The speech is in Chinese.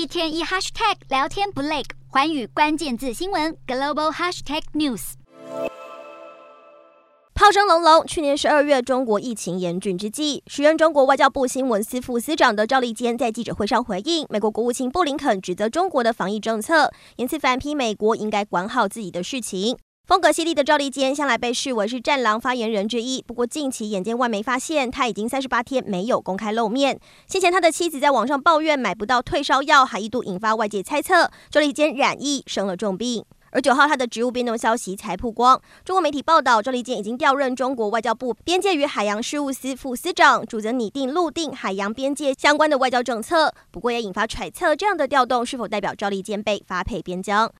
一天一 hashtag 聊天不累，环宇关键字新闻 global hashtag news。炮声隆隆。去年十二月，中国疫情严峻之际，时任中国外交部新闻司副司长的赵立坚在记者会上回应，美国国务卿布林肯指责中国的防疫政策，言辞反批美国应该管好自己的事情。风格犀利的赵立坚向来被视为是战狼发言人之一，不过近期眼见外媒发现他已经三十八天没有公开露面。先前他的妻子在网上抱怨买不到退烧药，还一度引发外界猜测赵立坚染疫生了重病。而九号，他的职务变动消息才曝光。中国媒体报道，赵立坚已经调任中国外交部边界与海洋事务司副司长，主责拟定陆定海洋边界相关的外交政策。不过，也引发揣测，这样的调动是否代表赵立坚被发配边疆？